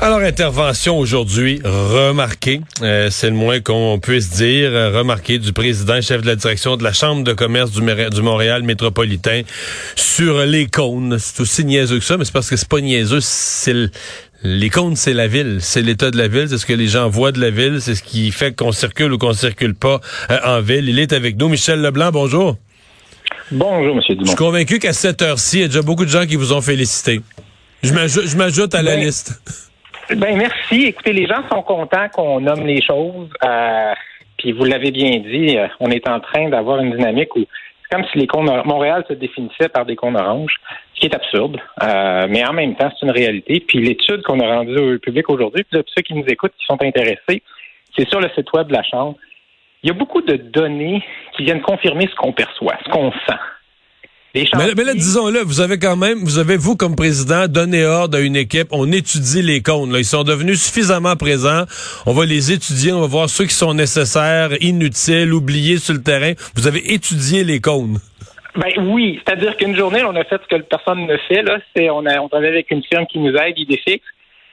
Alors, intervention aujourd'hui remarquée, euh, c'est le moins qu'on puisse dire, euh, remarquée du président, chef de la direction de la Chambre de commerce du, du Montréal métropolitain sur les cônes. C'est aussi niaiseux que ça, mais c'est parce que c'est pas niaiseux, c'est les cônes, c'est la ville, c'est l'état de la ville, c'est ce que les gens voient de la ville, c'est ce qui fait qu'on circule ou qu'on circule pas euh, en ville. Il est avec nous, Michel Leblanc, bonjour. Bonjour, M. Dumont. Je suis convaincu qu'à cette heure-ci, il y a déjà beaucoup de gens qui vous ont félicité. Je m'ajoute à la Ben, liste. Ben merci. Écoutez, les gens sont contents qu'on nomme les choses. Euh, puis vous l'avez bien dit, euh, on est en train d'avoir une dynamique où c'est comme si les cônes Montréal se définissait par des cônes oranges, ce qui est absurde. Euh, mais en même temps, c'est une réalité. Puis l'étude qu'on a rendue au public aujourd'hui, puis ceux qui nous écoutent, qui sont intéressés, c'est sur le site web de la Chambre. Il y a beaucoup de données qui viennent confirmer ce qu'on perçoit, ce qu'on sent. Mais, mais là, disons-le, vous avez quand même, vous avez, vous, comme président, donné ordre à une équipe, on étudie les cônes. Là. Ils sont devenus suffisamment présents. On va les étudier, on va voir ceux qui sont nécessaires, inutiles, oubliés sur le terrain. Vous avez étudié les cônes. Ben oui, c'est-à-dire qu'une journée, on a fait ce que personne ne fait. Là, c'est on a on travaille avec une firme qui nous aide, Idéfix.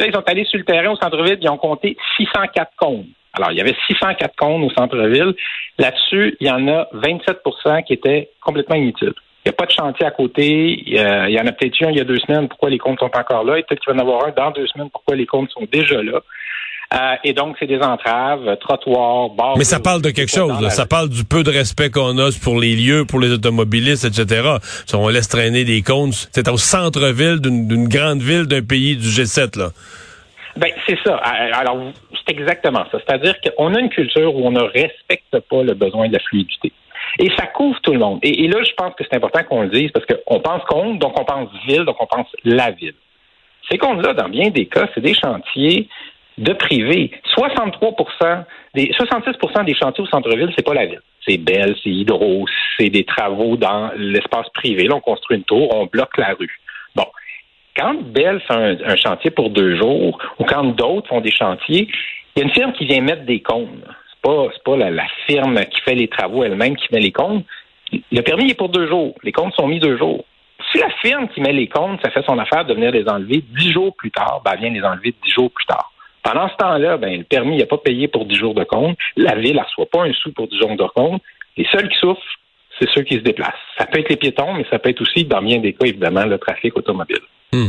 Là, ils sont allés sur le terrain au centre-ville, ils ont compté 604 cônes. Alors, il y avait 604 cônes au centre-ville. Là-dessus, il y en a 27% qui étaient complètement inutiles. Il n'y a pas de chantier à côté. Il y, en a peut-être eu un il y a deux semaines. Pourquoi les comptes sont encore là? Et peut-être qu'il va y en avoir un dans deux semaines. Pourquoi les comptes sont déjà là? Euh, et donc, c'est des entraves, trottoirs, bars. Mais ça parle de quelque chose. là. Ça parle du peu de respect qu'on a pour les lieux, pour les automobilistes, etc. Si on laisse traîner des cônes, c'est au centre-ville d'une grande ville d'un pays du G7. Là. Ben, c'est ça. Alors, c'est exactement ça. C'est-à-dire qu'on a une culture où on ne respecte pas le besoin de la fluidité. Et ça couvre tout le monde. Et, là, je pense que c'est important qu'on le dise parce qu'on pense compte, donc on pense ville, donc on pense la ville. Ces comptes-là, dans bien des cas, c'est des chantiers de privé. 63 des 66% des chantiers au centre-ville, c'est pas la ville. C'est Belle, c'est Hydro, c'est des travaux dans l'espace privé. Là, on construit une tour, on bloque la rue. Bon. Quand Bell fait un, un chantier pour deux jours, ou quand d'autres font des chantiers, il y a une firme qui vient mettre des cônes. Pas, pas la, la firme qui fait les travaux elle-même qui met les cônes. Le permis est pour deux jours. Les comptes sont mis deux jours. Si la firme qui met les comptes, ça fait son affaire de venir les enlever dix jours plus tard, ben, elle vient les enlever dix jours plus tard. Pendant ce temps-là, ben, le permis n'a pas payé pour dix jours de compte. La ville ne reçoit pas un sou pour dix jours de compte. Les seuls qui souffrent, c'est ceux qui se déplacent. Ça peut être les piétons, mais ça peut être aussi, dans bien des cas, évidemment, le trafic automobile. Hmm.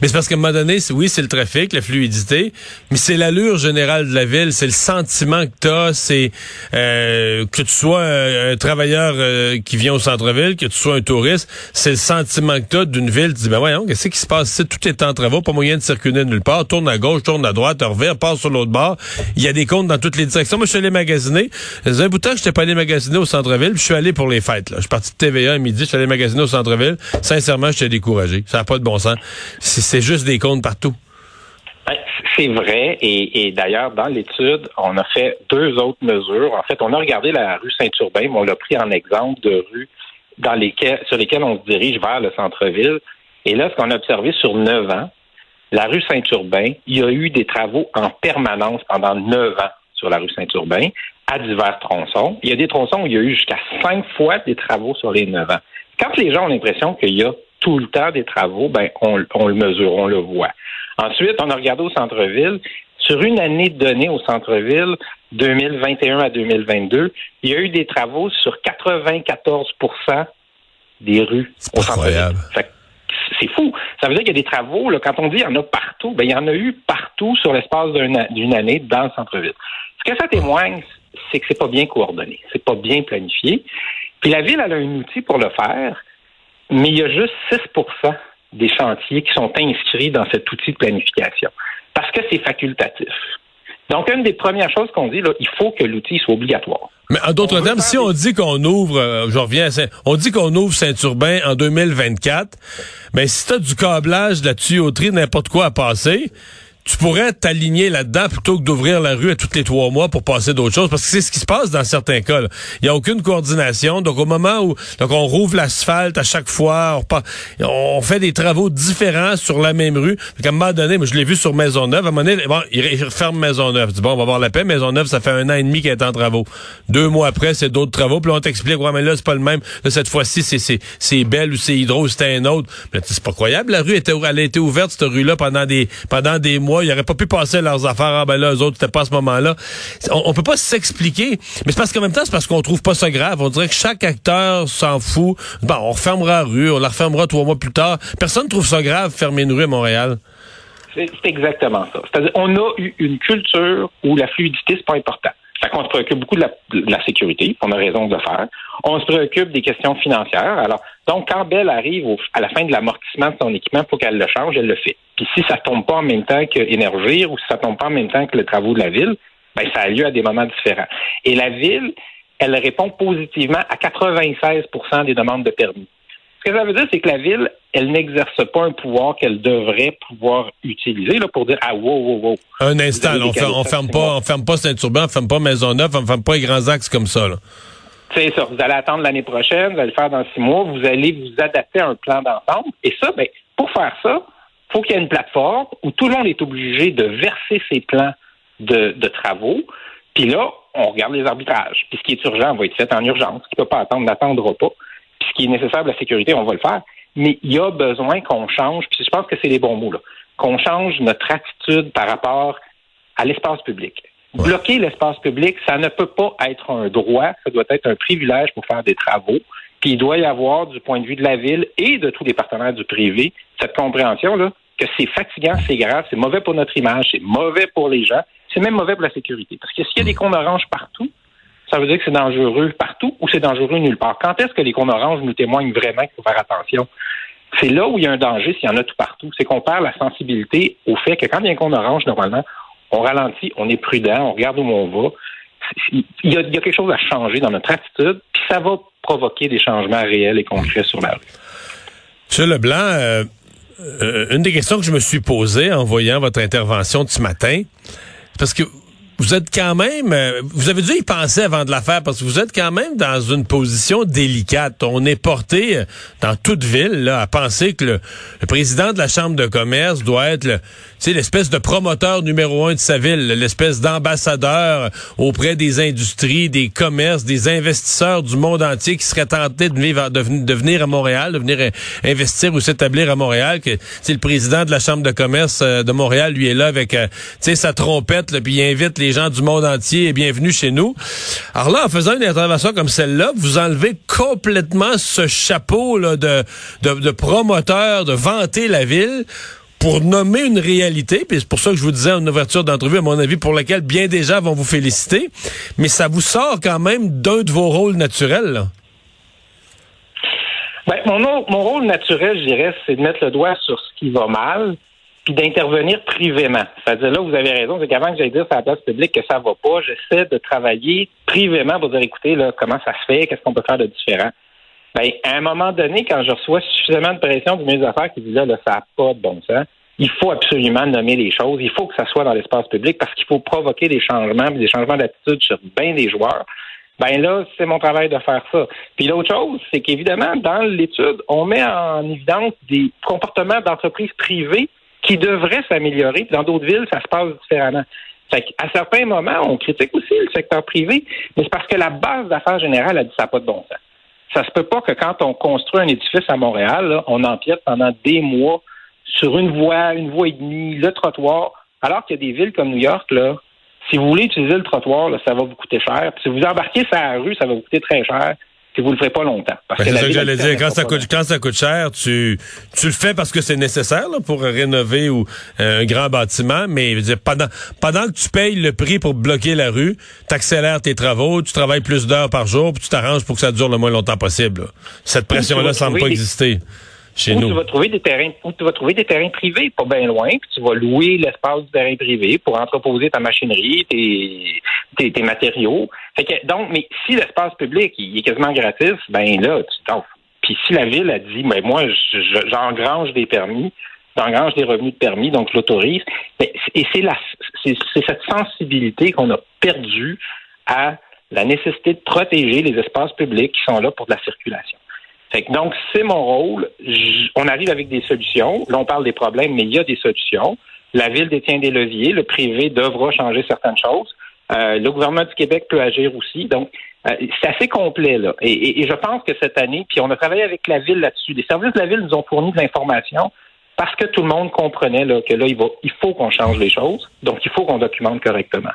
Mais c'est parce qu'à un moment donné, oui, c'est le trafic, la fluidité, mais c'est l'allure générale de la ville, c'est le sentiment que tu as, c'est euh, que tu sois un, travailleur euh, qui vient au centre-ville, que tu sois un touriste, c'est le sentiment que tu as d'une ville, tu dis, ben voyons, qu'est-ce qui se passe ici? Tout est en travaux, pas moyen de circuler nulle part, tourne à gauche, tourne à droite, revient, passe sur l'autre bord, il y a des comptes dans toutes les directions. Moi, je suis allé magasiner, faisait un bout de temps je pas allé magasiner au centre-ville, je suis allé pour les fêtes, là. Je suis parti de TVA à midi, je suis allé magasiner au centre-ville, sincèrement, j'étais découragé. Ça n'a pas de bon sens. C'est juste des comptes partout. Ben, C'est vrai, et, et d'ailleurs, dans l'étude, on a fait deux autres mesures. En fait, on a regardé la rue Saint-Urbain, mais on l'a pris en exemple de rues dans lesquelles, sur lesquelles on se dirige vers le centre-ville. Et là, ce qu'on a observé sur neuf ans, la rue Saint-Urbain, il y a eu des travaux en permanence pendant neuf ans sur la rue Saint-Urbain, à divers tronçons. Il y a des tronçons où il y a eu jusqu'à cinq fois des travaux sur les neuf ans. Quand les gens ont l'impression qu'il y a tout le temps des travaux, ben on, on le mesure, on le voit. Ensuite, on a regardé au centre-ville. Sur une année donnée au centre-ville, 2021 à 2022, il y a eu des travaux sur 94% des rues au centre-ville. C'est fou. Ça veut dire qu'il y a des travaux, là, quand on dit il y en a partout, ben, il y en a eu partout sur l'espace d'un- d'une année dans le centre-ville. Ce que ça témoigne, c'est que c'est pas bien coordonné, c'est pas bien planifié. Puis la ville, elle a un outil pour le faire, mais il y a juste 6% des chantiers qui sont inscrits dans cet outil de planification parce que c'est facultatif. Donc, une des premières choses qu'on dit, là, il faut que l'outil soit obligatoire. Mais en d'autres termes, si on dit qu'on ouvre, euh, je reviens à Saint, on dit qu'on ouvre Saint-Urbain en 2024, ben si t'as du câblage, de la tuyauterie, n'importe quoi à passer, tu pourrais t'aligner là-dedans plutôt que d'ouvrir la rue à tous les trois mois pour passer d'autres choses, parce que c'est ce qui se passe dans certains cas. Il n'y a aucune coordination. Donc, au moment où donc on rouvre l'asphalte à chaque fois, on, fait des travaux différents sur la même rue. à un moment donné, moi, je l'ai vu sur Maisonneuve, à un moment donné, bon, il referme Maisonneuve. Dit, bon, on va voir la paix. Maisonneuve, ça fait un an et demi qu'elle est en travaux. Deux mois après, c'est d'autres travaux. Puis là, on t'explique, ouais, mais là, c'est pas le même. Là, cette fois-ci, c'est, c'est, Belle ou c'est Hydro, c'était un autre. Mais c'est pas croyable. La rue était, elle a été ouverte, cette rue-là, pendant des, pendant des Ils n'auraient pas pu passer leurs affaires. Ah, ben là, eux autres, c'était pas à ce moment-là. On, on peut pas s'expliquer. Mais c'est parce qu'en même temps, c'est parce qu'on trouve pas ça grave. On dirait que chaque acteur s'en fout. Bon, on refermera la rue, on la refermera trois mois plus tard. Personne trouve ça grave, fermer une rue à Montréal. C'est exactement ça. C'est-à-dire, on a eu une culture où la fluidité, c'est pas important. Fait qu'on se préoccupe beaucoup de la, sécurité, on a raison de le faire. On se préoccupe des questions financières. Alors, donc, quand Belle arrive à la fin de l'amortissement de son équipement pour qu'elle le change, elle le fait. Puis si ça tombe pas en même temps que Énergir ou si ça tombe pas en même temps que les travaux de la ville, ben ça a lieu à des moments différents. Et la ville, elle répond positivement à 96% des demandes de permis. Ce que ça veut dire, c'est que la ville, elle n'exerce pas un pouvoir qu'elle devrait pouvoir utiliser là, pour dire ah wow wow wow. Un instant, on, ne ferme pas, on ferme pas Saint-Urbain, on ferme pas Maisonneuve, on ferme pas les grands axes comme ça. C'est ça. Vous allez attendre l'année prochaine, vous allez le faire dans six mois, vous allez vous adapter à un plan d'ensemble. Et ça, ben, pour faire ça, faut qu'il y ait une plateforme où tout le monde est obligé de verser ses plans de, de travaux. Puis là, on regarde les arbitrages. Puis ce qui est urgent va être fait en urgence. Ce qui ne peut pas attendre n'attendra pas. Puis ce qui est nécessaire pour la sécurité, on va le faire. Mais il y a besoin qu'on change, puis je pense que c'est les bons mots, là, qu'on change notre attitude par rapport à l'espace public. Bloquer l'espace public, ça ne peut pas être un droit, ça doit être un privilège pour faire des travaux. Puis il doit y avoir, du point de vue de la ville et de tous les partenaires du privé, cette compréhension-là que c'est fatigant, c'est grave, c'est mauvais pour notre image, c'est mauvais pour les gens, c'est même mauvais pour la sécurité. Parce que s'il y a des cônes oranges partout, ça veut dire que c'est dangereux partout ou c'est dangereux nulle part. Quand est-ce que les cônes oranges nous témoignent vraiment qu'il faut faire attention? C'est là où il y a un danger s'il y en a tout partout. C'est qu'on perd la sensibilité au fait que quand il y a un cône orange, normalement, on ralentit, on est prudent, on regarde où on va. Il y, a, quelque chose à changer dans notre attitude, puis ça va provoquer des changements réels et concrets sur la rue. Monsieur Leblanc, euh, euh, une des questions que je me suis posée en voyant votre intervention de ce matin, parce que vous êtes quand même, euh, vous avez dû y penser avant de la faire parce que vous êtes quand même dans une position délicate. On est porté euh, dans toute ville là, à penser que le, président de la chambre de commerce doit être le, l'espèce de promoteur numéro un de sa ville, l'espèce d'ambassadeur auprès des industries, des commerces, des investisseurs du monde entier qui seraient tentés de, vivre, de, venir à Montréal, de venir euh, investir ou s'établir à Montréal. Que le président de la chambre de commerce de Montréal, lui est là avec sa trompette, puis il invite les les gens du monde entier et bienvenue chez nous. Alors là, en faisant une intervention comme celle-là, vous enlevez complètement ce chapeau là, de, promoteur, de vanter la ville pour nommer une réalité, puis c'est pour ça que je vous disais en ouverture d'entrevue, à mon avis, pour laquelle bien des gens vont vous féliciter, mais ça vous sort quand même d'un de vos rôles naturels. Ben, mon, mon rôle naturel, je dirais, c'est de mettre le doigt sur ce qui va mal, puis d'intervenir privément. C'est-à-dire là, vous avez raison, c'est qu'avant que j'aille dire sur la place publique que ça va pas, j'essaie de travailler privément pour dire écoutez, là, comment ça se fait, qu'est-ce qu'on peut faire de différent. Ben, à un moment donné, quand je reçois suffisamment de pression du ministre des Affaires qui dit là, là ça n'a pas de bon sens, il faut absolument nommer les choses. Il faut que ça soit dans l'espace public parce qu'il faut provoquer des changements, des changements d'attitude sur bien des joueurs. Ben là, c'est mon travail de faire ça. Puis l'autre chose, c'est qu'évidemment, dans l'étude, on met en évidence des comportements d'entreprises privées qui devrait s'améliorer. Dans d'autres villes, ça se passe différemment. Fait à certains moments, on critique aussi le secteur privé, mais c'est parce que la base d'affaires générale a dit ça n'a pas de bon sens. Ça se peut pas que quand on construit un édifice à Montréal, on empiète pendant des mois sur une voie, une voie et demie, le trottoir, alors qu'il y a des villes comme New York, là, si vous voulez utiliser le trottoir, ça va vous coûter cher. si vous embarquez sur la rue, ça va vous coûter très cher et vous le ferez pas longtemps. Parce ben, c'est ça que j'allais dire. Quand ça, coûte, quand ça coûte cher, tu, tu le fais parce que c'est nécessaire pour rénover ou euh, un grand bâtiment, mais pendant, pendant que tu payes le prix pour bloquer la rue, tu accélères tes travaux, tu travailles plus d'heures par jour, puis tu t'arranges pour que ça dure le moins longtemps possible. Cette pression-là semble pas exister où Tu vas trouver des terrains, où tu vas trouver des terrains privés, pas bien loin, puis tu vas louer l'espace du terrain privé pour entreposer ta machinerie, tes, tes, matériaux. Donc, mais si l'espace public il est quasiment gratis, ben là, tu t'en Puis si la ville a dit, ben moi, j'engrange des permis, engrange des revenus de permis, donc je l'autorise. Et c'est la, c'est cette sensibilité qu'on a perdue à la nécessité de protéger les espaces publics qui sont là pour de la circulation. donc, c'est mon rôle. on arrive avec des solutions. Là, on parle des problèmes, mais il y a des solutions. La Ville détient des leviers. Le privé devra changer certaines choses. Euh, le gouvernement du Québec peut agir aussi. Donc, euh, c'est assez complet, là. Et, je pense que cette année, puis on a travaillé avec la Ville là-dessus. Les services de la Ville nous ont fourni de l'information parce que tout le monde comprenait là, que là, il, va, il faut qu'on change les choses. Donc, il faut qu'on documente correctement.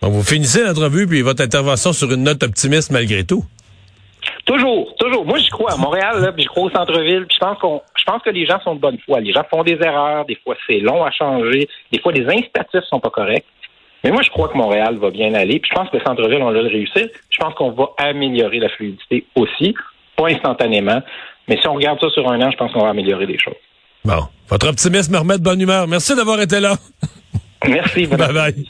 vous finissez l'entrevue puis votre intervention sur une note optimiste malgré tout. Toujours, toujours. Moi, je crois à Montréal, là, puis je crois au centre-ville, puis je pense qu'on, je pense que les gens sont de bonne foi. Les gens font des erreurs, des fois c'est long à changer, des fois les incitatifs sont pas corrects. Mais moi, je crois que Montréal va bien aller. Puis je pense que le centre-ville, on va le réussir. Je pense qu'on va améliorer la fluidité aussi, pas instantanément. Mais si on regarde ça sur un an, je pense qu'on va améliorer les choses. Bon. Votre optimisme me remet de bonne humeur. Merci d'avoir été là. Merci. Bye bye.